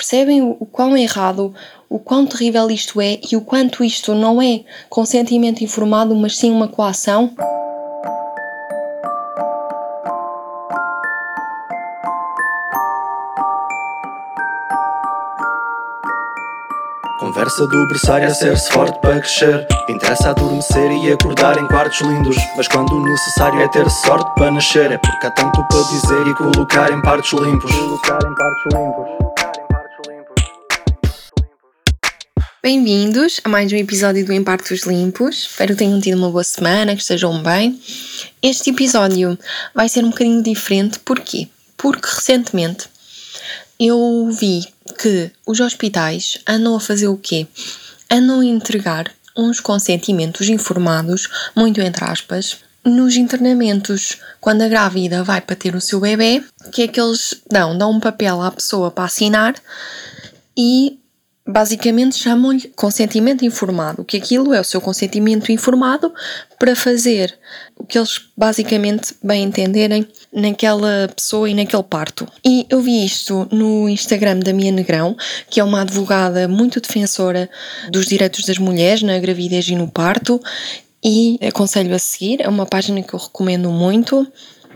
Percebem o, quão errado, o quão terrível isto é e o quanto isto não é consentimento informado, mas sim uma coação? Conversa do berçário a ser-se forte para crescer. Interessa adormecer e acordar em quartos lindos. Mas quando o necessário é ter sorte para nascer. É porque há tanto para dizer e colocar em partes limpos. Colocar em partes limpos Bem-vindos a mais um episódio do Em Partos Limpos. Espero que tenham tido uma boa semana, que estejam bem. Este episódio vai ser um bocadinho diferente, porquê? Porque recentemente eu vi que os hospitais andam a fazer o quê? Andam a entregar uns consentimentos informados, muito entre aspas, nos internamentos, quando a grávida vai para ter o seu bebê, que é que eles dão? Dão um papel à pessoa para assinar e basicamente chamam-lhe consentimento informado, que aquilo é o seu consentimento informado para fazer o que eles basicamente bem entenderem naquela pessoa e naquele parto. E eu vi isto no Instagram da Mia Negrão, que é uma advogada muito defensora dos direitos das mulheres na gravidez e no parto, e aconselho a seguir, é uma página que eu recomendo muito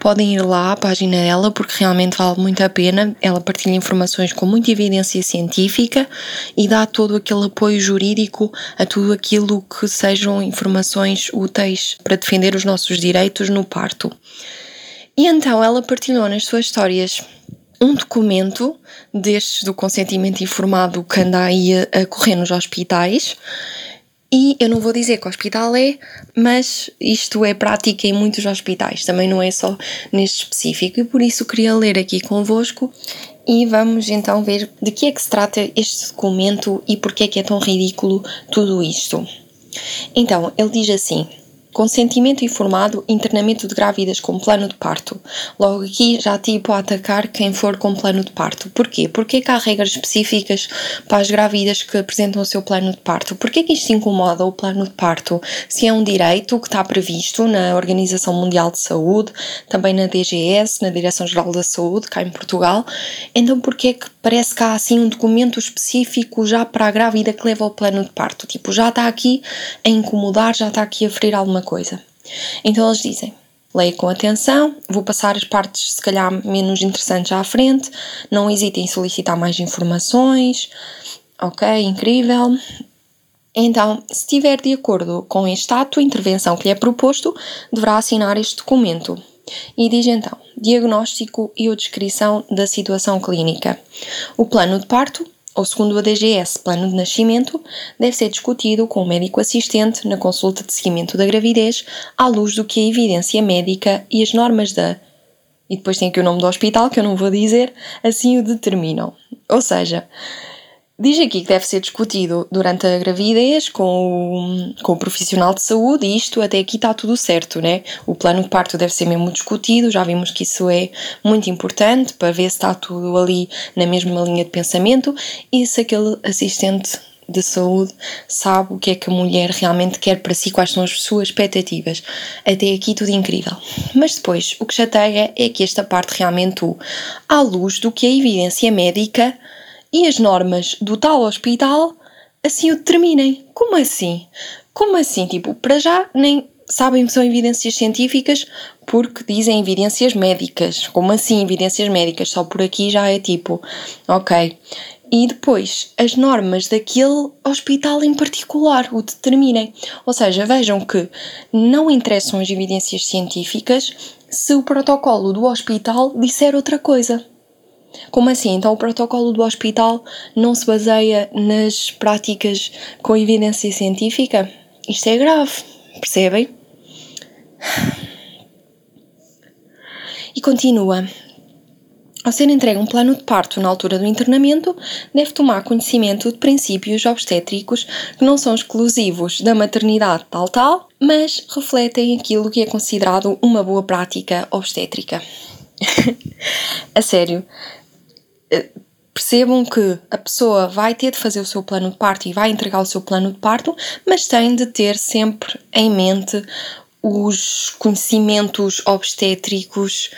podem ir lá à página dela porque realmente vale muito a pena. Ela partilha informações com muita evidência científica e dá todo aquele apoio jurídico a tudo aquilo que sejam informações úteis para defender os nossos direitos no parto. E então ela partilhou nas suas histórias um documento destes do consentimento informado que anda aí a correr nos hospitais e eu não vou dizer que o hospital é, mas isto é prática em muitos hospitais, também não é só neste específico, e por isso queria ler aqui convosco e vamos então ver de que é que se trata este documento e porque é que é tão ridículo tudo isto. Então, ele diz assim: Consentimento informado, internamento de grávidas com plano de parto. Logo aqui já tipo a atacar quem for com plano de parto. Porquê? Porque é que há regras específicas para as grávidas que apresentam o seu plano de parto? Porquê que isto incomoda o plano de parto? Se é um direito que está previsto na Organização Mundial de Saúde, também na DGS, na Direção-Geral da Saúde, cá em Portugal, então porquê que parece que há assim um documento específico já para a grávida que leva ao plano de parto? Tipo, já está aqui a incomodar, já está aqui a ferir alguma coisa. Então eles dizem: leia com atenção, vou passar as partes se calhar menos interessantes à frente, não hesitem em solicitar mais informações. Ok, incrível. Então, se estiver de acordo com este ato intervenção que lhe é proposto, deverá assinar este documento. E diz então: diagnóstico e a descrição da situação clínica. O plano de parto ou segundo a DGS, plano de nascimento, deve ser discutido com o médico assistente na consulta de seguimento da gravidez, à luz do que a evidência médica e as normas da. E depois tem aqui o nome do hospital, que eu não vou dizer, assim o determinam. Ou seja, Diz aqui que deve ser discutido durante a gravidez com o, com o profissional de saúde e isto até aqui está tudo certo, né? O plano de parto deve ser mesmo discutido, já vimos que isso é muito importante para ver se está tudo ali na mesma linha de pensamento e se aquele assistente de saúde sabe o que é que a mulher realmente quer para si, quais são as suas expectativas. Até aqui tudo incrível. Mas depois, o que chateia é que esta parte realmente, à luz do que a evidência médica e as normas do tal hospital assim o determinem. Como assim? Como assim? Tipo, para já nem sabem que são evidências científicas porque dizem evidências médicas. Como assim evidências médicas? Só por aqui já é tipo, ok. E depois, as normas daquele hospital em particular o determinem. Ou seja, vejam que não interessam as evidências científicas se o protocolo do hospital disser outra coisa. Como assim? Então o protocolo do hospital não se baseia nas práticas com evidência científica? Isto é grave, percebem? E continua. Ao ser entregue um plano de parto na altura do internamento, deve tomar conhecimento de princípios obstétricos que não são exclusivos da maternidade tal-tal, mas refletem aquilo que é considerado uma boa prática obstétrica. a sério, percebam que a pessoa vai ter de fazer o seu plano de parto e vai entregar o seu plano de parto, mas tem de ter sempre em mente os conhecimentos obstétricos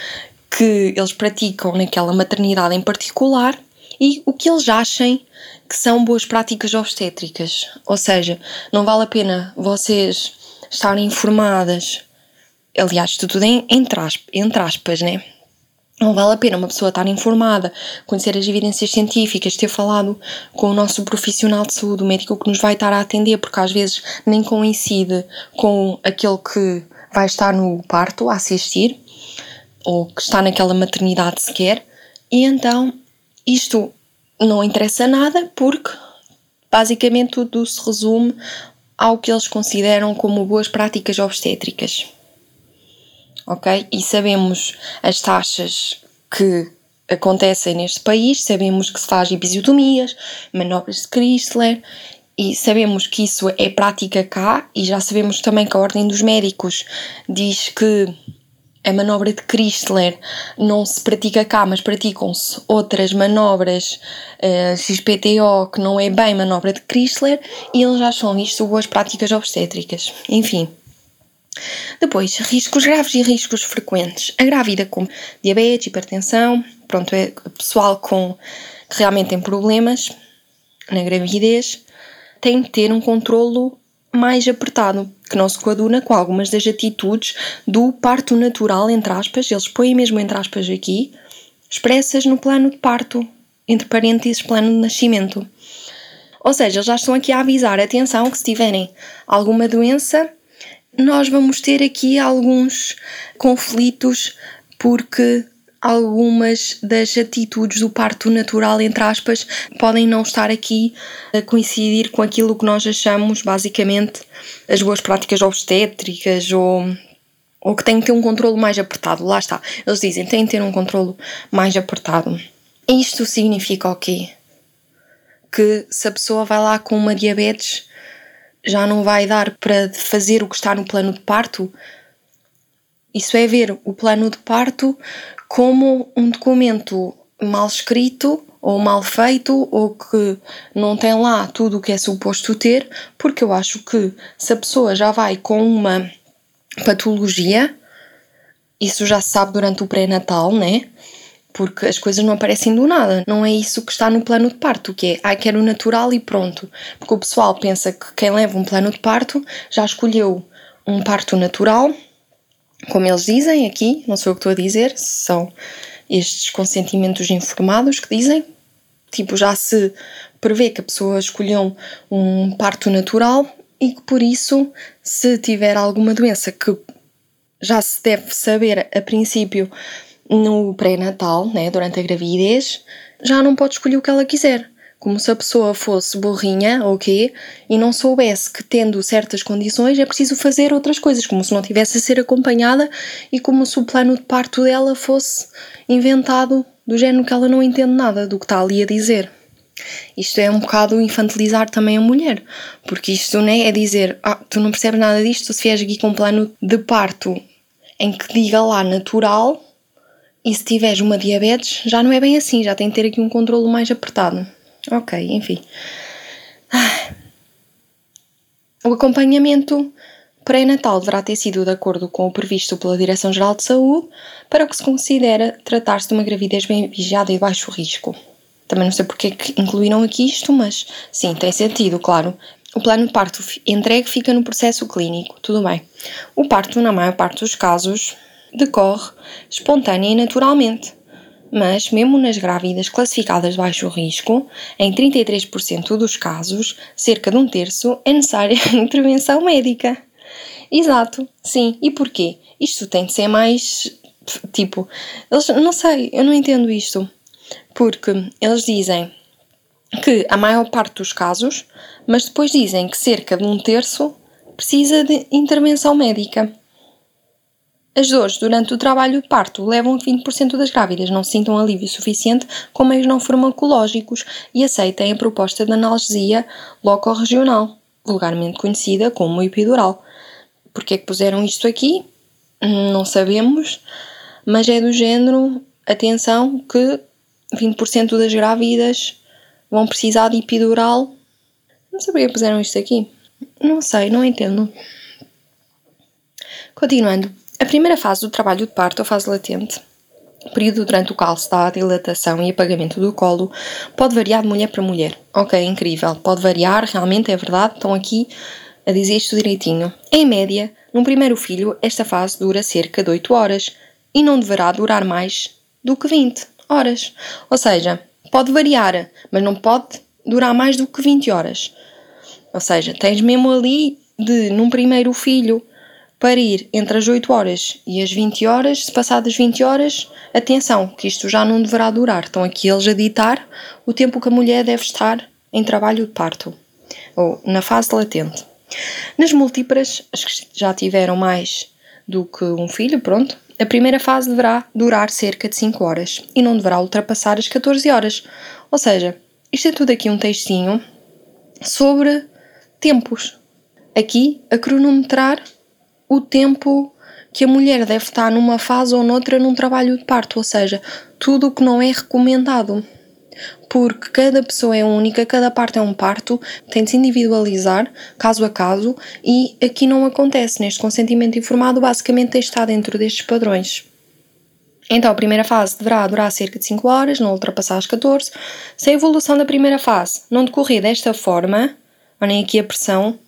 que eles praticam naquela maternidade em particular e o que eles achem que são boas práticas obstétricas. Ou seja, não vale a pena vocês estarem informadas. Aliás, tudo em, entre, aspas, entre aspas, né? Não vale a pena uma pessoa estar informada, conhecer as evidências científicas, ter falado com o nosso profissional de saúde, o médico que nos vai estar a atender, porque às vezes nem coincide com aquele que vai estar no parto a assistir, ou que está naquela maternidade sequer, e então isto não interessa nada porque basicamente tudo se resume ao que eles consideram como boas práticas obstétricas. Ok? E sabemos as taxas que acontecem neste país, sabemos que se faz episiotomias, manobras de Chrysler e sabemos que isso é prática cá e já sabemos também que a Ordem dos Médicos diz que a manobra de Chrysler não se pratica cá, mas praticam-se outras manobras uh, eh, XPTO que não é bem manobra de Chrysler e eles acham isto boas práticas obstétricas. Enfim. Depois, riscos graves e riscos frequentes. A grávida com diabetes, hipertensão, pronto, é pessoal com que realmente tem problemas na gravidez, tem que ter um controlo mais apertado, que não se coaduna com algumas das atitudes do parto natural, entre aspas, eles põem mesmo entre aspas aqui, expressas no plano de parto, entre parênteses, plano de nascimento. Ou seja, eles já estão aqui a avisar, atenção, que se tiverem alguma doença, nós vamos ter aqui alguns conflitos porque algumas das atitudes do parto natural, entre aspas, podem não estar aqui a coincidir com aquilo que nós achamos basicamente as boas práticas obstétricas ou, ou que têm que ter um controlo mais apertado. Lá está. Eles dizem têm que ter um controlo mais apertado. Isto significa o quê? Que se a pessoa vai lá com uma diabetes já não vai dar para fazer o que está no plano de parto. Isso é ver o plano de parto como um documento mal escrito ou mal feito ou que não tem lá tudo o que é suposto ter, porque eu acho que se a pessoa já vai com uma patologia, isso já se sabe durante o pré-natal, né? Porque as coisas não aparecem do nada. Não é isso que está no plano de parto, que é, ai, quero natural e pronto. Porque o pessoal pensa que quem leva um plano de parto já escolheu um parto natural como eles dizem aqui, não sou eu que estou a dizer, são estes consentimentos informados que dizem, tipo, já se prevê que a pessoa escolheu um parto natural e que por isso, se tiver alguma doença que já se deve saber a princípio no pré-natal, né, durante a gravidez, já não pode escolher o que ela quiser como se a pessoa fosse burrinha ou quê e não soubesse que tendo certas condições é preciso fazer outras coisas, como se não tivesse a ser acompanhada e como se o plano de parto dela fosse inventado do género que ela não entende nada do que está ali a dizer. Isto é um bocado infantilizar também a mulher, porque isto né, é dizer, ah, tu não percebes nada disto, se vieres aqui com um plano de parto em que diga lá natural, e se tiveres uma diabetes, já não é bem assim, já tem que ter aqui um controle mais apertado. Ok, enfim. O acompanhamento pré-natal deverá ter sido de acordo com o previsto pela Direção-Geral de Saúde para o que se considera tratar-se de uma gravidez bem vigiada e de baixo risco. Também não sei porque é que incluíram aqui isto, mas sim, tem sentido, claro. O plano de parto entregue fica no processo clínico, tudo bem. O parto, na maior parte dos casos, decorre espontânea e naturalmente, mas, mesmo nas grávidas classificadas de baixo risco, em 33% dos casos, cerca de um terço, é necessária intervenção médica. Exato, sim. E porquê? Isto tem de ser mais. Tipo, eles, não sei, eu não entendo isto. Porque eles dizem que a maior parte dos casos, mas depois dizem que cerca de um terço precisa de intervenção médica. As dores durante o trabalho de parto levam a 20% das grávidas não sintam alívio suficiente com meios não farmacológicos e aceitem a proposta de analgesia locorregional, vulgarmente conhecida como epidural. Porquê é que puseram isto aqui? Não sabemos, mas é do género, atenção, que 20% das grávidas vão precisar de epidural. Não sabia que puseram isto aqui. Não sei, não entendo. Continuando. A primeira fase do trabalho de parto, a fase latente, período durante o qual dá a dilatação e apagamento do colo pode variar de mulher para mulher. Ok, incrível. Pode variar, realmente é verdade. Estão aqui a dizer isto direitinho. Em média, num primeiro filho, esta fase dura cerca de 8 horas e não deverá durar mais do que 20 horas. Ou seja, pode variar, mas não pode durar mais do que 20 horas. Ou seja, tens mesmo ali de, num primeiro filho, parir entre as 8 horas e as 20 horas. Se passadas 20 horas, atenção, que isto já não deverá durar. Estão aqui eles a ditar o tempo que a mulher deve estar em trabalho de parto ou na fase latente. Nas múltiplas, as que já tiveram mais do que um filho, pronto, a primeira fase deverá durar cerca de 5 horas e não deverá ultrapassar as 14 horas. Ou seja, isto é tudo aqui um textinho sobre tempos. Aqui a cronometrar o tempo que a mulher deve estar numa fase ou noutra num trabalho de parto, ou seja, tudo o que não é recomendado porque cada pessoa é única, cada parte é um parto, tem de se individualizar, caso a caso, e aqui não acontece. Neste consentimento informado, basicamente tem de estar dentro destes padrões. Então, a primeira fase deverá durar cerca de 5 horas, não ultrapassar as 14. Se a evolução da primeira fase não decorrer desta forma, olhem aqui a pressão,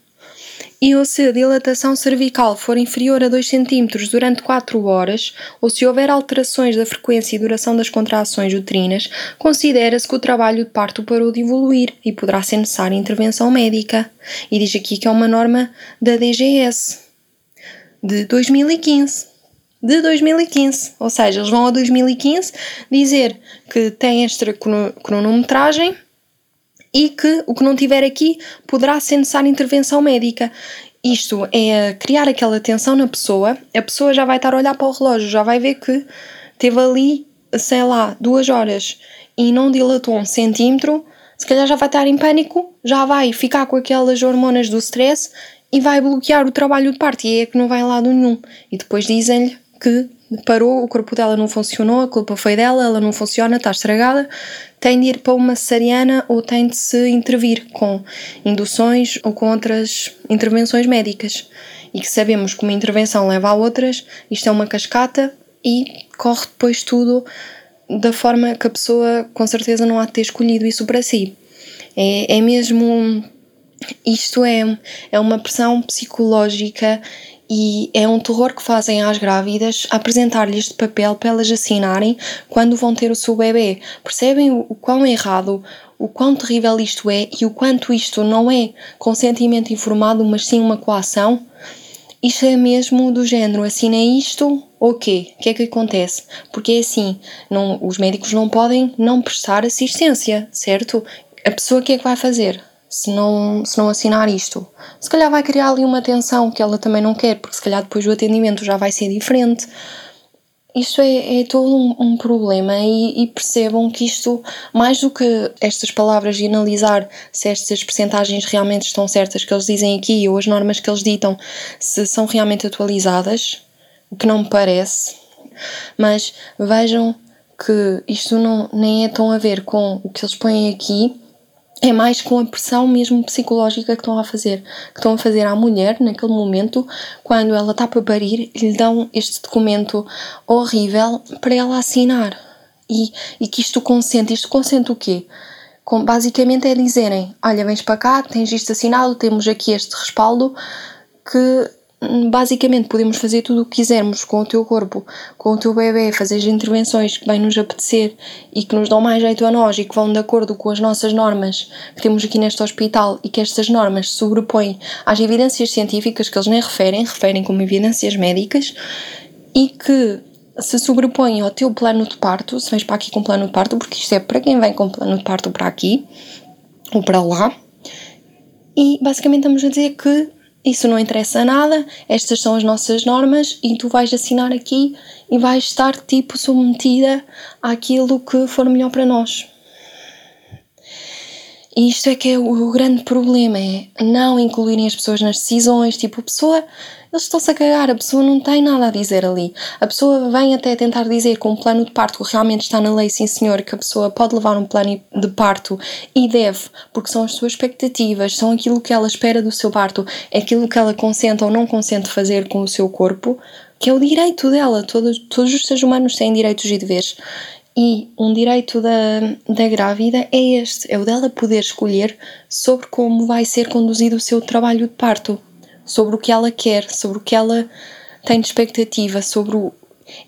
e ou se a dilatação cervical for inferior a 2 cm durante 4 horas, ou se houver alterações da frequência e duração das contrações uterinas, considera-se que o trabalho de parto parou de evoluir e poderá ser necessária intervenção médica. E diz aqui que é uma norma da DGS de 2015 de 2015. Ou seja, eles vão a 2015 dizer que tem esta cronometragem e que o que não tiver aqui poderá ser necessária intervenção médica. Isto é criar aquela tensão na pessoa, a pessoa já vai estar a olhar para o relógio, já vai ver que teve ali, sei lá, duas horas e não dilatou um centímetro, se calhar já vai estar em pânico, já vai ficar com aquelas hormonas do stress e vai bloquear o trabalho de parto e é que não vai a lado nenhum. E depois dizem-lhe que parou, o corpo dela não funcionou, a culpa foi dela, ela não funciona, está estragada, tem de ir para uma cesariana ou tem de se intervir com induções ou com outras intervenções médicas. E que sabemos que uma intervenção leva a outras, isto é uma cascata e corre depois tudo da forma que a pessoa com certeza não há de ter escolhido isso para si. É, é mesmo. Isto é, é uma pressão psicológica e é um terror que fazem às grávidas apresentar-lhes este papel para elas assinarem quando vão ter o seu bebê. Percebem o, quão errado, o quão terrível isto é e o quanto isto não é consentimento informado, mas sim uma coação? Isto é mesmo do género, assina isto ou quê? O que é que acontece? Porque é assim, não, os médicos não podem não prestar assistência, certo? A pessoa que é que vai fazer? Se não, se não assinar isto. Se calhar vai criar ali uma tensão que ela também não quer, porque se calhar depois o atendimento já vai ser diferente. Isto é, é todo um, um problema e, e, percebam que isto, mais do que estas palavras de analisar se estas percentagens realmente estão certas que eles dizem aqui ou as normas que eles ditam, se são realmente atualizadas, o que não me parece, mas vejam que isto não, nem é tão a ver com o que eles põem aqui, é mais com a pressão mesmo psicológica que estão a fazer, que estão a fazer à mulher naquele momento, quando ela está para parir, lhe dão este documento horrível para ela assinar. E, e que isto consente, isto consente o quê? Com, basicamente é dizerem, olha, vens para cá, tens isto assinado, temos aqui este respaldo, que basicamente podemos fazer tudo o que quisermos com o teu corpo, com o teu bebê, fazer intervenções que bem nos apetecer e que nos dão mais jeito a nós e que vão de acordo com as nossas normas que temos aqui neste hospital e que estas normas se sobrepõem às evidências científicas que eles nem referem, referem como evidências médicas e que se sobrepõem ao teu plano de parto, se vens para aqui com plano de parto, porque isto é para quem vem com plano de parto para aqui ou para lá, e basicamente estamos a dizer que isso não interessa nada, estas são as nossas normas e tu vais assinar aqui e vais estar tipo submetida àquilo que for melhor para nós. E isto é que é o grande problema, é não incluírem as pessoas nas decisões, tipo, a pessoa eles estão-se a cagar, a pessoa não tem nada a dizer ali. A pessoa vem até tentar dizer que um plano de parto realmente está na lei, sim senhor, que a pessoa pode levar um plano de parto e deve, porque são as suas expectativas, são aquilo que ela espera do seu parto, é aquilo que ela consente ou não consente fazer com o seu corpo. que é o direito dela. Todos, todos os seres humanos têm direitos e deveres. E um direito da, da grávida é este: é o dela poder escolher sobre como vai ser conduzido o seu trabalho de parto, sobre o que ela quer, sobre o que ela tem de expectativa, sobre o.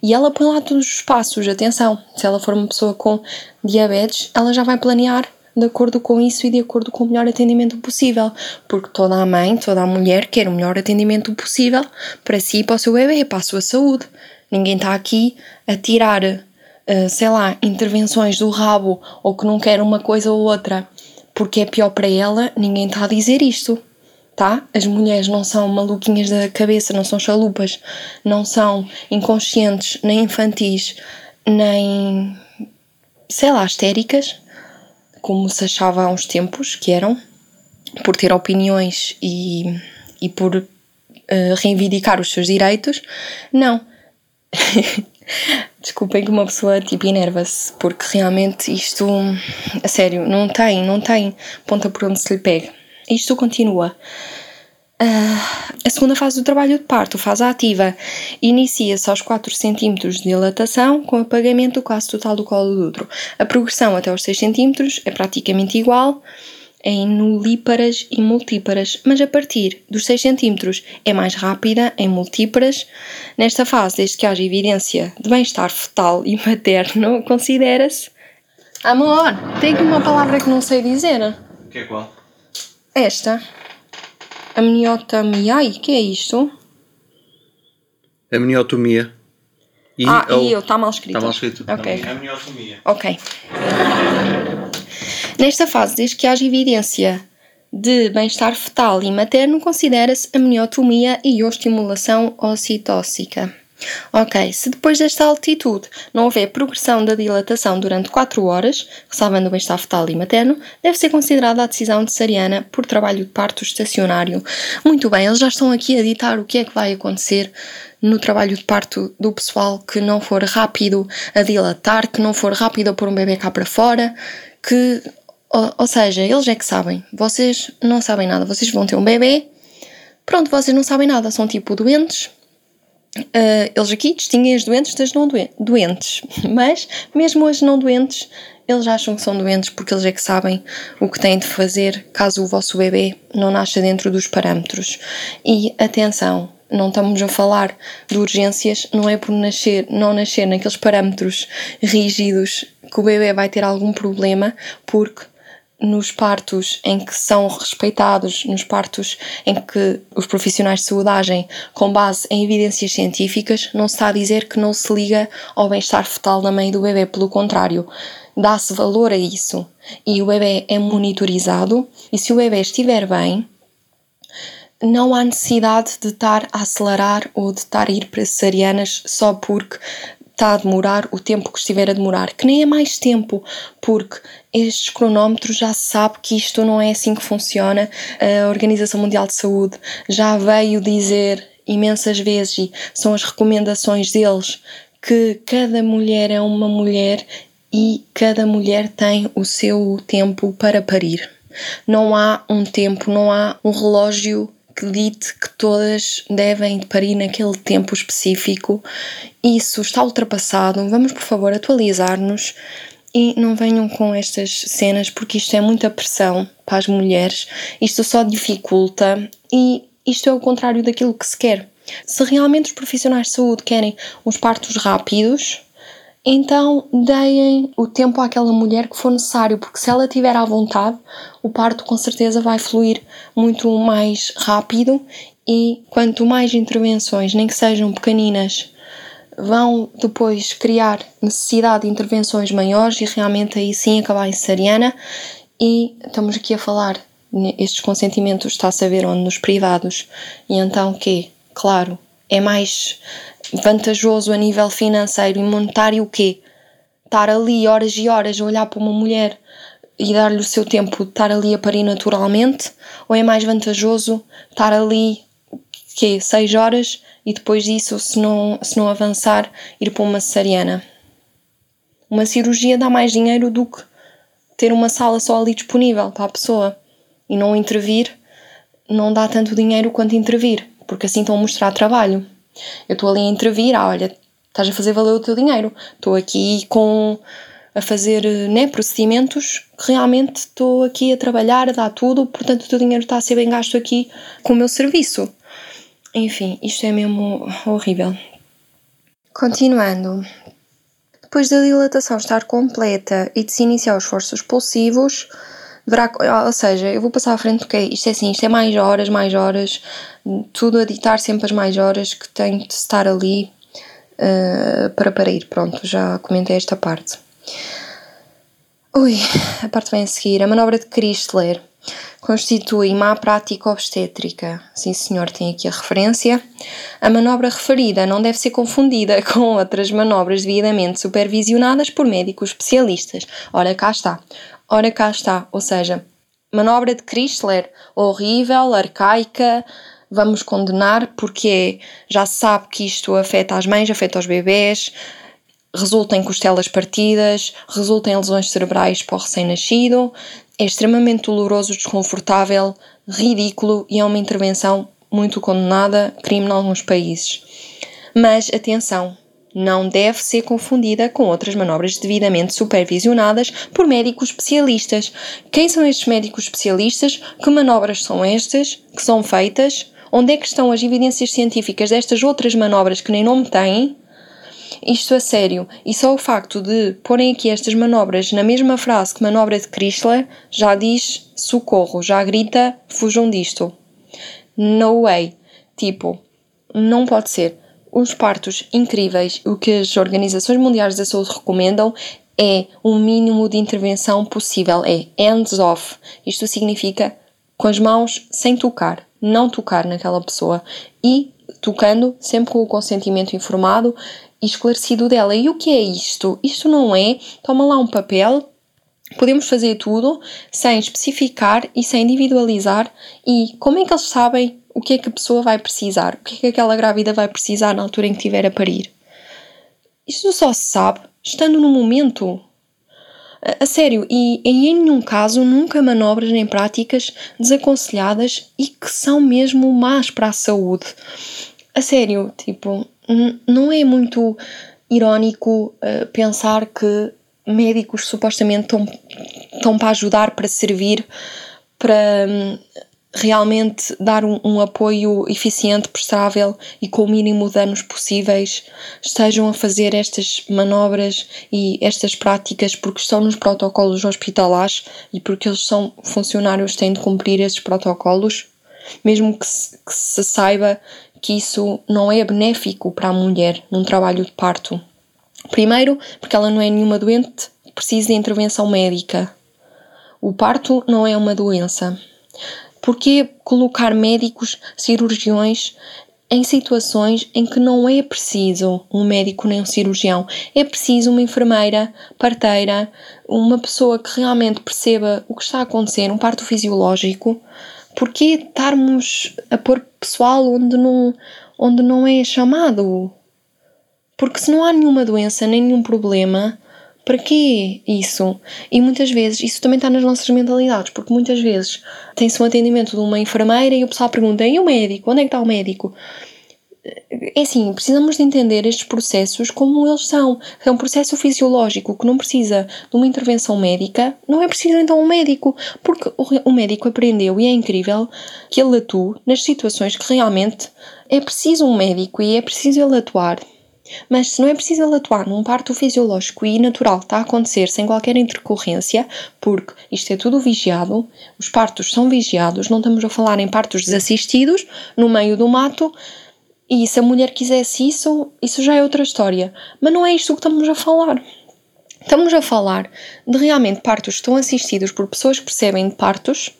E ela põe lá todos os passos, atenção, se ela for uma pessoa com diabetes, ela já vai planear de acordo com isso e de acordo com o melhor atendimento possível, porque toda a mãe, toda a mulher quer o melhor atendimento possível para si e para o seu bebê, para a sua saúde. Ninguém está aqui a tirar, uh, sei lá, intervenções do rabo ou que não quer uma coisa ou outra porque é pior para ela, ninguém está a dizer isto. Tá? As mulheres não são maluquinhas da cabeça, não são chalupas, não são inconscientes, nem infantis, nem sei lá, histéricas como se achava há uns tempos que eram, por ter opiniões e, e por uh, reivindicar os seus direitos. Não. Desculpem que uma pessoa tipo enerva-se, porque realmente isto, a sério, não tem, não tem ponta por onde se lhe pega. Isto continua. Uh, a segunda fase do trabalho de parto, fase ativa, inicia-se aos 4 cm de dilatação com apagamento quase total do colo do útero. A progressão até aos 6 cm é praticamente igual em nulíparas e multíparas, mas a partir dos 6 cm é mais rápida em multíparas. Nesta fase, desde que haja evidência de bem-estar fetal e materno, considera-se. Amor, tem aqui uma palavra que não sei dizer. Que é qual? Esta. Amniotomia. Ai, que é isto? Amniotomia. E, ah, ou... e eu, está mal escrito. Está mal escrito. Ok. Amniotomia. Ok. Nesta fase, desde que haja evidência de bem-estar fetal e materno, considera-se amniotomia e estimulação ocitóxica. Ok, se depois desta altitude não houver progressão da dilatação durante 4 horas, ressalvando o bem-estar fetal e materno, deve ser considerada a decisão de cesariana por trabalho de parto estacionário. Muito bem, eles já estão aqui a ditar o que é que vai acontecer no trabalho de parto do pessoal que não for rápido a dilatar, que não for rápido a pôr um bebê cá para fora, que. Ou, ou seja, eles é que sabem. Vocês não sabem nada. Vocês vão ter um bebê. Pronto, vocês não sabem nada. São tipo doentes Uh, eles aqui distinguem as doentes das não doentes, mas mesmo as não doentes, eles acham que são doentes porque eles é que sabem o que têm de fazer caso o vosso bebê não nasça dentro dos parâmetros. E atenção, não estamos a falar de urgências, não é por nascer, não nascer naqueles parâmetros rígidos que o bebê vai ter algum problema, porque nos partos em que são respeitados, nos partos em que os profissionais de saúde agem com base em evidências científicas, não se está a dizer que não se liga ao bem-estar fetal da mãe e do bebê, pelo contrário, dá-se valor a isso. E o bebê é monitorizado e se o bebê estiver bem, não há necessidade de estar a acelerar ou de estar a ir para cesarianas só porque está a demorar o tempo que estiver a demorar, que nem é mais tempo, porque estes cronómetros já se sabe que isto não é assim que funciona. A Organização Mundial de Saúde já veio dizer imensas vezes, e são as recomendações deles, que cada mulher é uma mulher e cada mulher tem o seu tempo para parir. Não há um tempo, não há um relógio que dite que todas devem parir naquele tempo específico. Isso está ultrapassado. Vamos, por favor, atualizar-nos e não venham com estas cenas porque isto é muita pressão para as mulheres. Isto só dificulta e isto é o contrário daquilo que se quer. Se realmente os profissionais de saúde querem uns partos rápidos, então deem o tempo àquela mulher que for necessário, porque se ela tiver à vontade, o parto com certeza vai fluir muito mais rápido e quanto mais intervenções, nem que sejam pequeninas, vão depois criar necessidade de intervenções maiores e realmente aí sim acabar em cesariana. E estamos aqui a falar, estes consentimentos está-se a ver onde? Nos privados, e então que, claro, é mais vantajoso a nível financeiro e monetário o quê? Estar ali horas e horas a olhar para uma mulher e dar-lhe o seu tempo de estar ali a parir naturalmente? Ou é mais vantajoso estar ali, quê? Seis horas e depois disso, se não, se não avançar, ir para uma cesariana? Uma cirurgia dá mais dinheiro do que ter uma sala só ali disponível para a pessoa e não intervir não dá tanto dinheiro quanto intervir, porque assim estão a mostrar trabalho. Eu estou ali a intervir, ah, olha, estás a fazer valer o teu dinheiro. Estou aqui com a fazer né, procedimentos que realmente estou aqui a trabalhar, a dar tudo, portanto o teu dinheiro está a ser bem gasto aqui com o meu serviço. Enfim, isto é mesmo horrível. Continuando. Depois da dilatação estar completa e de se iniciar os esforços expulsivos, ou seja, eu vou passar à frente porque isto é assim, isto é mais horas, mais horas, tudo a ditar sempre as mais horas que tem de estar ali uh, para parir. Pronto, já comentei esta parte. Ui, a parte vem a seguir. A manobra de Chrysler constitui má prática obstétrica. Sim, senhor, tem aqui a referência. A manobra referida não deve ser confundida com outras manobras devidamente supervisionadas por médicos especialistas. Ora, cá está. Ora, cá está. Ou seja, manobra de Chrysler, horrível, arcaica, vamos condenar porque já se sabe que isto afeta as mães, afeta os bebés, resulta em costelas partidas, resulta em lesões cerebrais para o recém-nascido, é extremamente doloroso, desconfortável, ridículo e é uma intervenção muito condenada, crime em alguns países. Mas atenção, não deve ser confundida com outras manobras devidamente supervisionadas por médicos especialistas. Quem são estes médicos especialistas? Que manobras são estas que são feitas? Onde é que estão as evidências científicas destas outras manobras que nem nome têm? Isto a sério, e só o facto de porem aqui estas manobras na mesma frase que manobra de Chrysler já diz socorro, já grita fujam disto. No way. Tipo, não pode ser. Os partos incríveis, o que as organizações mundiais da saúde recomendam é um mínimo de intervenção possível, é hands off. Isto significa com as mãos sem tocar, não tocar naquela pessoa e tocando sempre com o consentimento informado esclarecido dela. E o que é isto? Isto não é, toma lá um papel, podemos fazer tudo sem especificar e sem individualizar. E como é que eles sabem o que é que a pessoa vai precisar? O que é que aquela grávida vai precisar na altura em que estiver a parir? Isto só se sabe estando no momento. A, a sério, e, e em nenhum caso nunca manobras nem práticas desaconselhadas e que são mesmo más para a saúde. A sério, tipo, não é muito irónico uh, pensar que médicos supostamente estão, estão para ajudar, para servir, para um, realmente dar um, um, apoio eficiente, prestável e com o mínimo de danos possíveis, estejam a fazer estas manobras e estas práticas porque estão nos protocolos hospitalares e porque eles são funcionários têm de cumprir esses protocolos, mesmo que se, que se saiba que isso não é benéfico para a mulher num trabalho de parto. Primeiro, porque ela não é nenhuma doente, precisa de intervenção médica. O parto não é uma doença. Porquê colocar médicos, cirurgiões em situações em que não é preciso um médico nem um cirurgião, é preciso uma enfermeira, parteira, uma pessoa que realmente perceba o que está a acontecer, um parto fisiológico, Porquê estarmos a pôr pessoal onde não, onde não é chamado? Porque se não há nenhuma doença nem nenhum problema, para quê isso? E muitas vezes, isso também está nas nossas mentalidades, porque muitas vezes tem-se um atendimento de uma enfermeira e o pessoal pergunta: e o médico? Onde é que está o médico? é assim, precisamos de entender estes processos como eles são. É um processo fisiológico que não precisa de uma intervenção médica, não é preciso então um médico, porque o médico aprendeu e é incrível que ele atue nas situações que realmente é preciso um médico e é preciso ele atuar. Mas se não é preciso ele atuar num parto fisiológico e natural está a acontecer sem qualquer intercorrência, porque isto é tudo vigiado, os partos são vigiados, não estamos a falar em partos desassistidos no meio do mato, e se a mulher quisesse isso, isso já é outra história. Mas não é isto que estamos a falar. Estamos a falar de realmente partos que estão assistidos por pessoas que percebem de partos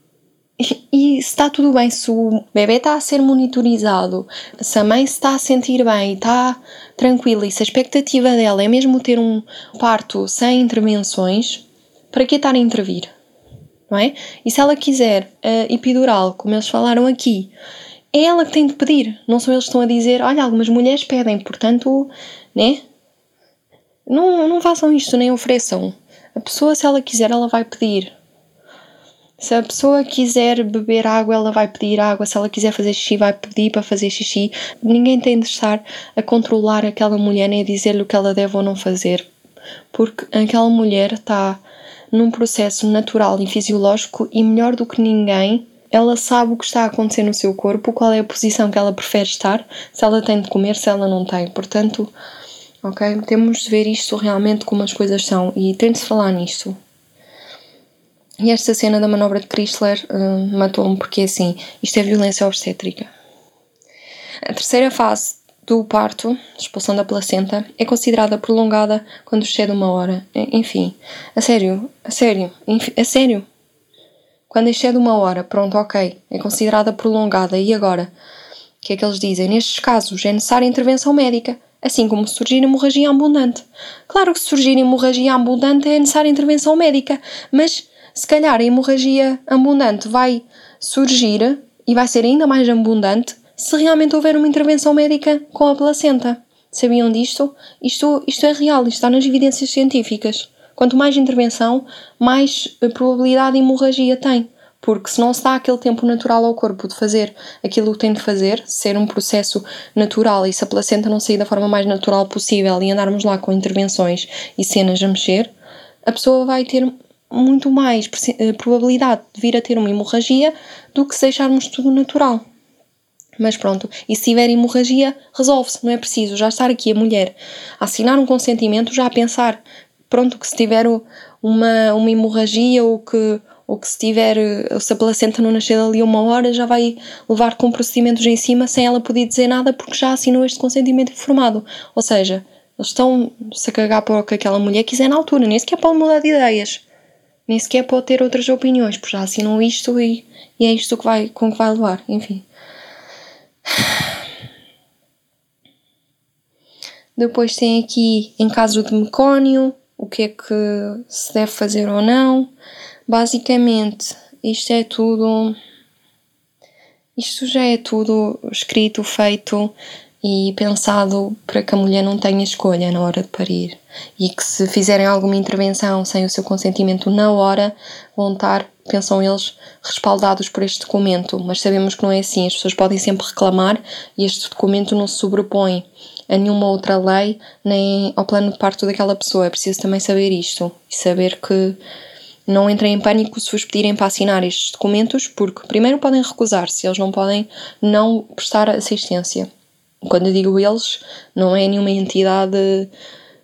e, e está tudo bem, se o bebê está a ser monitorizado, se a mãe está a sentir bem, está tranquila e se a expectativa dela é mesmo ter um parto sem intervenções, para que estar a intervir? Não é? E se ela quiser uh, epidural, como eles falaram aqui, é ela que tem de pedir, não são eles que estão a dizer, olha, algumas mulheres pedem, portanto, né? Não, não façam isto, nem ofereçam. A pessoa, se ela quiser, ela vai pedir. Se a pessoa quiser beber água, ela vai pedir água. Se ela quiser fazer xixi, vai pedir para fazer xixi. Ninguém tem de estar a controlar aquela mulher nem a dizer-lhe o que ela deve ou não fazer. Porque aquela mulher está num processo natural e fisiológico e melhor do que ninguém, ela sabe o que está a acontecer no seu corpo, qual é a posição que ela prefere estar, se ela tem de comer, se ela não tem. Portanto, ok? Temos de ver isto realmente como as coisas são e tem de se falar nisto. E esta cena da manobra de Chrysler uh, matou-me porque assim, isto é violência obstétrica. A terceira fase do parto, expulsão da placenta, é considerada prolongada quando excede uma hora. Enfim, a sério, a sério, a sério. Quando excede uma hora, pronto, ok, é considerada prolongada. E agora? O que é que eles dizem? Nestes casos é necessária intervenção médica, assim como surgir hemorragia abundante. Claro que se surgir hemorragia abundante é necessária intervenção médica, mas se calhar a hemorragia abundante vai surgir e vai ser ainda mais abundante se realmente houver uma intervenção médica com a placenta. Sabiam disto? Isto, isto é real, isto está nas evidências científicas. Quanto mais intervenção, mais probabilidade de hemorragia tem. Porque se não se dá aquele tempo natural ao corpo de fazer aquilo que tem de fazer, ser um processo natural e se a placenta não sair da forma mais natural possível e andarmos lá com intervenções e cenas a mexer, a pessoa vai ter muito mais eh, probabilidade de vir a ter uma hemorragia do que se deixarmos tudo natural. Mas pronto, e se tiver hemorragia, resolve-se, não é preciso já estar aqui a mulher a assinar um consentimento, já a pensar, pronto, que se tiver uma, uma hemorragia ou que, ou que se tiver, se a placenta não nascer ali uma hora, já vai levar com procedimentos em cima sem ela poder dizer nada porque já assinou este consentimento informado. Ou seja, eles estão-se a cagar para o que aquela mulher quiser na altura, nem sequer pode mudar de ideias nem sequer pode ter outras opiniões, porque já assinam isto e, e é isto que vai, com que vai levar, enfim. Depois tem aqui, em caso de mecónio, o que é que se deve fazer ou não. Basicamente, isto é tudo. Isto já é tudo escrito, feito e pensado para que a mulher não tenha escolha na hora de parir. E que se fizerem alguma intervenção sem o seu consentimento na hora vão estar, pensam eles, respaldados por este documento, mas sabemos que não é assim, as pessoas podem sempre reclamar e este documento não se sobrepõe a nenhuma outra lei nem ao plano de parto daquela pessoa, é preciso também saber isto e saber que não entrem em pânico se vos pedirem para assinar estes documentos, porque primeiro podem recusar-se, eles não podem não prestar assistência. Quando eu digo eles, não é nenhuma entidade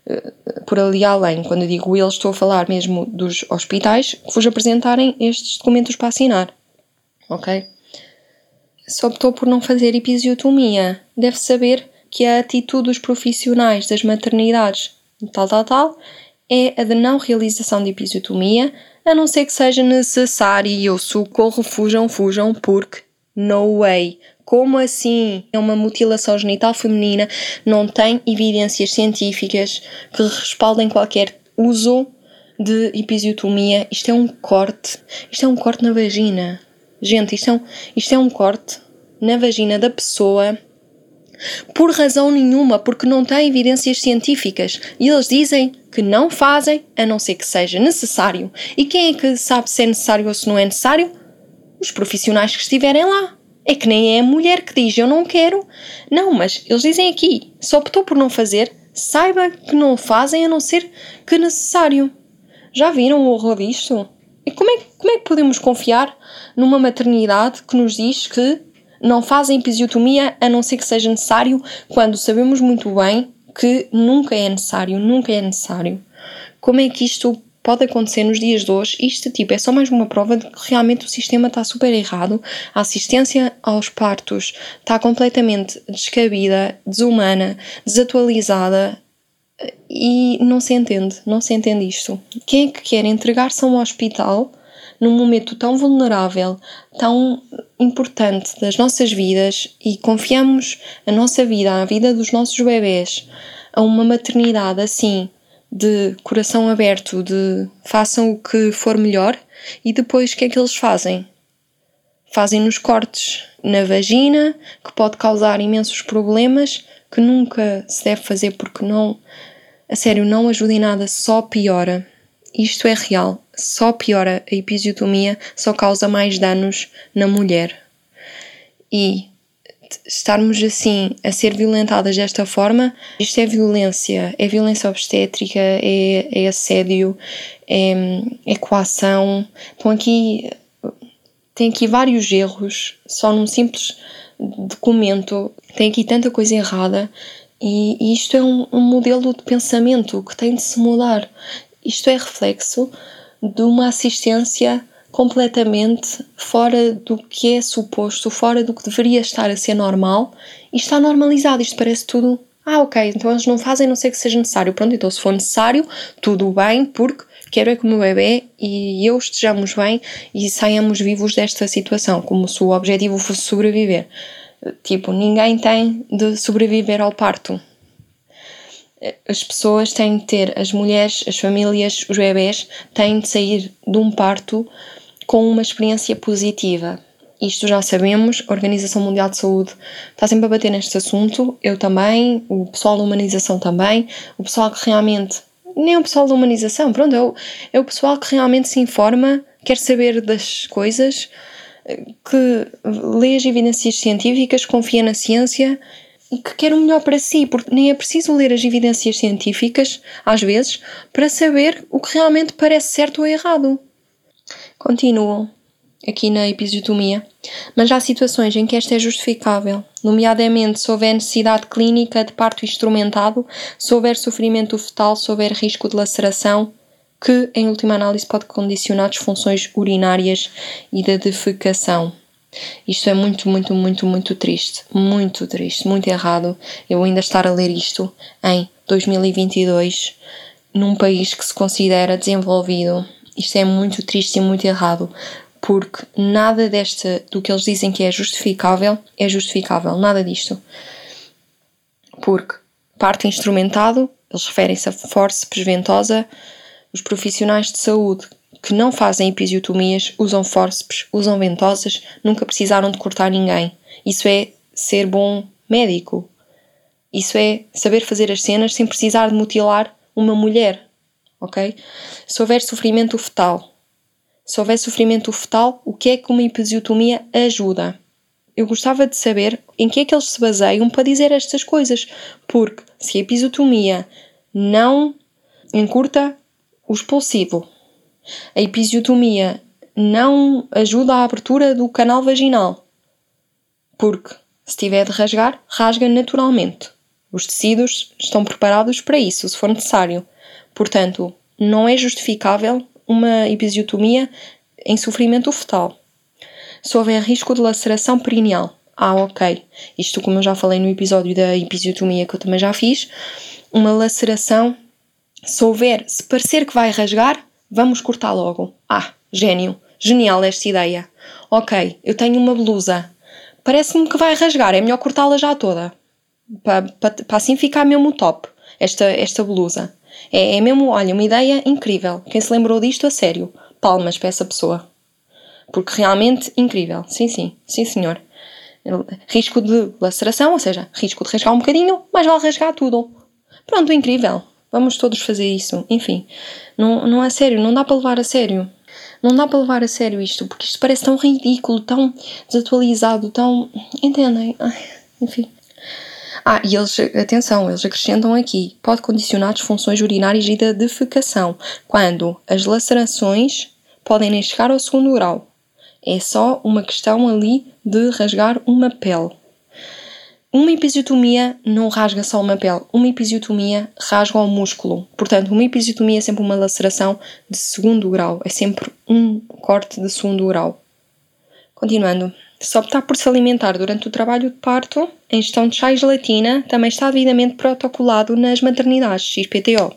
eh, por ali além. Quando eu digo eles, estou a falar mesmo dos hospitais que vos apresentarem estes documentos para assinar. Ok? Se optou por não fazer episiotomia, deve saber que a atitude dos profissionais das maternidades, tal, tal, tal, é a de não realização de episiotomia, a não ser que seja necessário e o socorro, fujam, fujam, porque no way. Como assim? É uma mutilação genital feminina, não tem evidências científicas que respaldem qualquer uso de episiotomia. Isto é um corte. Isto é um corte na vagina. Gente, isto é um, isto é um corte na vagina da pessoa por razão nenhuma, porque não tem evidências científicas. E eles dizem que não fazem, a não ser que seja necessário. E quem é que sabe se é necessário ou se não é necessário? Os profissionais que estiverem lá. É que nem é a mulher que diz eu não quero. Não, mas eles dizem aqui, se optou por não fazer, saiba que não fazem a não ser que necessário. Já viram o horror disto? E como é, como é que podemos confiar numa maternidade que nos diz que não fazem episiotomia a não ser que seja necessário, quando sabemos muito bem que nunca é necessário, nunca é necessário? Como é que isto pode acontecer nos dias de hoje. Isto tipo, é só mais uma prova de que realmente o sistema está super errado. A assistência aos partos está completamente descabida, desumana, desatualizada e não se entende, não se entende isto. Quem é que quer entregar-se a um hospital num momento tão vulnerável, tão importante das nossas vidas e confiamos a nossa vida, a vida dos nossos bebés a uma maternidade assim, de coração aberto, de façam o que for melhor, e depois o que é que eles fazem? Fazem-nos cortes na vagina, que pode causar imensos problemas, que nunca se deve fazer porque não, a sério, não ajuda em nada, só piora. Isto é real. só piora a episiotomia, só causa mais danos na mulher. E estarmos assim a ser violentadas desta forma, isto é violência, é violência obstétrica, é, é assédio, é, é coação. Estão aqui, tem aqui vários erros, só num simples documento, tem aqui tanta coisa errada e, e isto é um, um modelo de pensamento que tem de se mudar. Isto é reflexo de uma assistência completamente fora do que é suposto, fora do que deveria estar a ser normal e está normalizado. Isto parece tudo. Ah, ok, então eles não fazem, não sei que seja necessário. Pronto, então se for necessário, tudo bem, porque quero é que o meu bebê e eu estejamos bem e saiamos vivos desta situação, como se o objetivo fosse sobreviver. Tipo, ninguém tem de sobreviver ao parto. As pessoas têm de ter, as mulheres, as famílias, os bebés, têm de sair de um parto com uma experiência positiva. Isto já sabemos, a Organização Mundial de Saúde está sempre a bater neste assunto, eu também, o pessoal da humanização também, o pessoal que realmente. Nem o pessoal da humanização, pronto, é o, é o pessoal que realmente se informa, quer saber das coisas, que lê as evidências científicas, confia na ciência e que quer o melhor para si, porque nem é preciso ler as evidências científicas, às vezes, para saber o que realmente parece certo ou errado. Continuam aqui na episiotomia, mas há situações em que esta é justificável, nomeadamente se houver necessidade clínica de parto instrumentado, se houver sofrimento fetal, se houver risco de laceração, que em última análise pode condicionar disfunções urinárias e da defecação. Isto é muito, muito, muito, muito triste. Muito triste, muito errado. Eu ainda estar a ler isto em 2022, num país que se considera desenvolvido isto é muito triste e muito errado, porque nada desta, do que eles dizem que é justificável, é justificável, nada disto. Porque parte instrumentado, eles referem-se a forceps ventosa, os profissionais de saúde que não fazem episiotomias usam forceps, usam ventosas, nunca precisaram de cortar ninguém. Isso é ser bom médico. Isso é saber fazer as cenas sem precisar de mutilar uma mulher ok? Se houver sofrimento fetal, se houver sofrimento fetal, o que é que uma episiotomia ajuda? Eu gostava de saber em que é que eles se baseiam para dizer estas coisas, porque se a episiotomia não encurta o expulsivo, a episiotomia não ajuda à abertura do canal vaginal, porque se tiver de rasgar, rasga naturalmente. Os tecidos estão preparados para isso, se for necessário. Portanto, não é justificável uma episiotomia em sofrimento fetal. Se houver risco de laceração perineal, ah, ok. Isto, como eu já falei no episódio da episiotomia que eu também já fiz, uma laceração, se houver, se parecer que vai rasgar, vamos cortar logo. Ah, gênio, genial esta ideia. Ok, eu tenho uma blusa, parece-me que vai rasgar, é melhor cortá-la já toda, para, para, para assim ficar mesmo top, esta, esta blusa. É, é mesmo, olha, uma ideia incrível. Quem se lembrou disto a sério? Palmas para essa pessoa. Porque realmente incrível. Sim, sim, sim, senhor. Risco de laceração, ou seja, risco de rasgar um bocadinho, mas vale rasgar tudo. Pronto, incrível. Vamos todos fazer isso. Enfim, não, não é sério, não dá para levar a sério. Não dá para levar a sério isto, porque isto parece tão ridículo, tão desatualizado, tão. Entendem? Ai, enfim. Ah, e eles, atenção, eles acrescentam aqui, pode condicionar disfunções urinárias e da defecação, quando as lacerações podem nem chegar ao segundo grau. É só uma questão ali de rasgar uma pele. Uma episiotomia não rasga só uma pele, uma episiotomia rasga o músculo. Portanto, uma episiotomia é sempre uma laceração de segundo grau, é sempre um corte de segundo grau. Continuando. Se optar por se alimentar durante o trabalho de parto, a ingestão de chá e gelatina também está devidamente protocolado nas maternidades XPTO.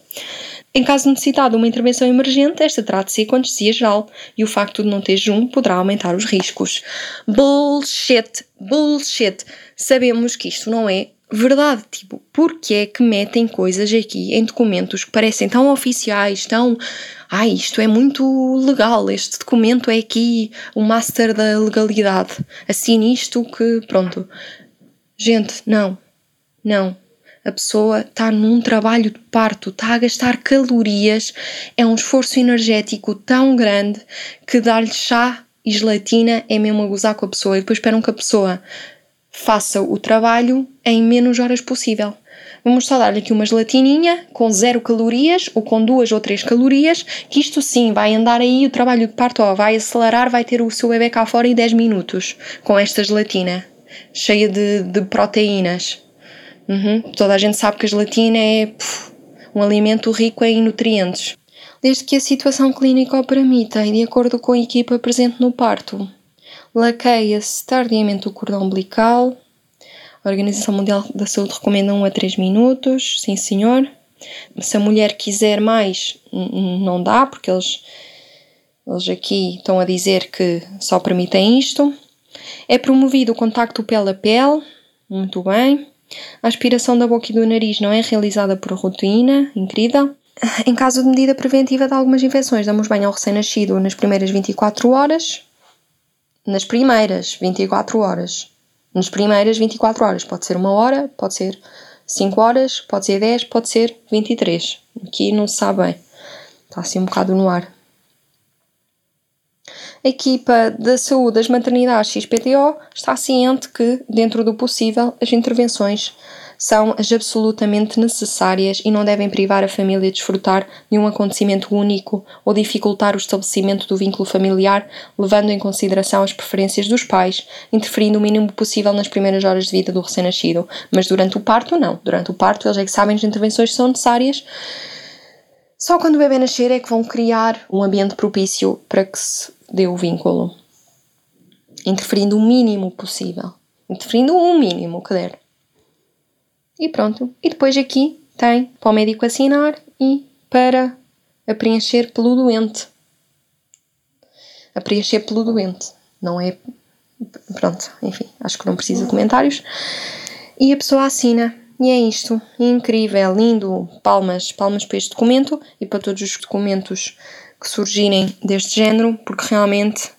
Em caso de necessidade de uma intervenção emergente, esta ser com anestesia geral e o facto de não ter jejum poderá aumentar os riscos. Bullshit! Bullshit! Sabemos que isto não é verdade. Tipo, porquê é que metem coisas aqui em documentos que parecem tão oficiais, tão. Ai, isto é muito legal, este documento é aqui o master da legalidade. Assine isto que. Pronto. Gente, não. Não. A pessoa está num trabalho de parto, está a gastar calorias, é um esforço energético tão grande que dar-lhe chá e gelatina é mesmo a gozar com a pessoa e depois esperam que a pessoa faça o trabalho em menos horas possível. Vamos só dar-lhe aqui uma gelatininha com zero calorias ou com duas ou três calorias, que isto sim vai andar aí o trabalho de parto, vai acelerar, vai ter o seu bebê cá fora em 10 minutos com esta gelatina cheia de, de proteínas. Uhum. Toda a gente sabe que a gelatina é puf, um alimento rico em nutrientes. Desde que a situação clínica o permita e de acordo com a equipa presente no parto, laqueia-se tardiamente o cordão umbilical. A Organização Mundial da Saúde recomenda 1 a 3 minutos, sim senhor. Se a mulher quiser mais, não dá, porque eles, eles aqui estão a dizer que só permitem isto. É promovido o contacto pele a pele, muito bem. A aspiração da boca e do nariz não é realizada por rotina, incrível. Em caso de medida preventiva de algumas infecções, damos banho ao recém-nascido nas primeiras 24 horas. Nas primeiras 24 horas. Nas primeiras 24 horas. Pode ser uma hora, pode ser 5 horas, pode ser 10, pode ser 23. Aqui não se sabe bem. Está assim um bocado no ar. A equipa da saúde das maternidades XPTO está ciente que, dentro do possível, as intervenções são as absolutamente necessárias e não devem privar a família de desfrutar de um acontecimento único ou dificultar o estabelecimento do vínculo familiar, levando em consideração as preferências dos pais, interferindo o mínimo possível nas primeiras horas de vida do recém-nascido. Mas durante o parto, não. Durante o parto, eles é que sabem as intervenções são necessárias. Só quando o bebê nascer é que vão criar um ambiente propício para que se dê o vínculo, interferindo o mínimo possível, interferindo o mínimo que der. E pronto. E depois aqui tem para o médico assinar e para a preencher pelo doente. A preencher pelo doente. Não é. Pronto, enfim, acho que não precisa de comentários. E a pessoa assina. E é isto. Incrível, lindo. Palmas, palmas para este documento e para todos os documentos que surgirem deste género, porque realmente,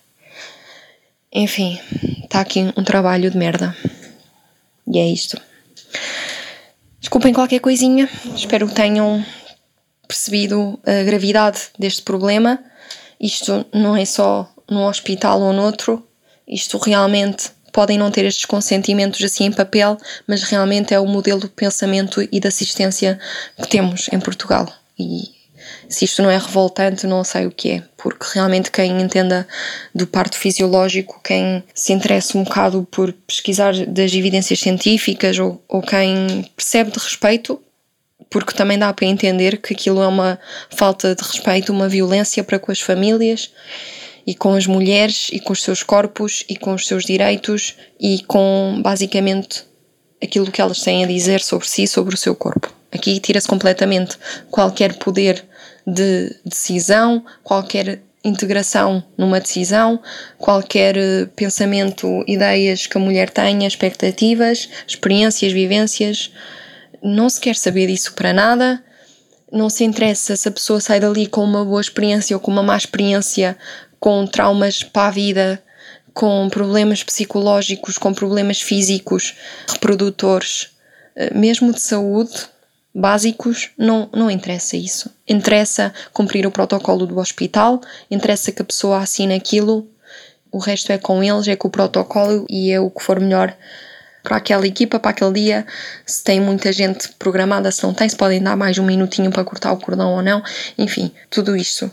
enfim, está aqui um trabalho de merda. E é isto. Desculpem qualquer coisinha, espero que tenham percebido a gravidade deste problema. Isto não é só num hospital ou noutro, isto realmente podem não ter estes consentimentos assim em papel, mas realmente é o modelo de pensamento e de assistência que temos em Portugal. E se isto não é revoltante, não sei o que é, porque realmente quem entenda do parto fisiológico, quem se interessa um bocado por pesquisar das evidências científicas ou, ou quem percebe de respeito, porque também dá para entender que aquilo é uma falta de respeito, uma violência para com as famílias e com as mulheres e com os seus corpos e com os seus direitos e com basicamente aquilo que elas têm a dizer sobre si, sobre o seu corpo. Aqui tira-se completamente qualquer poder de decisão, qualquer integração numa decisão, qualquer eh, pensamento, ideias que a mulher tenha, expectativas, experiências, vivências. Não se quer saber disso para nada. Não se interessa se a pessoa sai dali com uma boa experiência ou com uma má experiência, com traumas para a vida, com problemas psicológicos, com problemas físicos, reprodutores, eh, mesmo de saúde, básicos, não, não interessa isso. Interessa cumprir o protocolo do hospital, interessa que a pessoa assine aquilo, o resto é com eles, é com o protocolo e é o que for melhor para aquela equipa, para aquele dia, se tem muita gente programada, se não tem, se podem dar mais um minutinho para cortar o cordão ou não, enfim, tudo isto.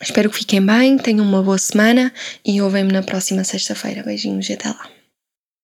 Espero que fiquem bem, tenham uma boa semana e ouvem-me na próxima sexta-feira. Beijinhos e até lá.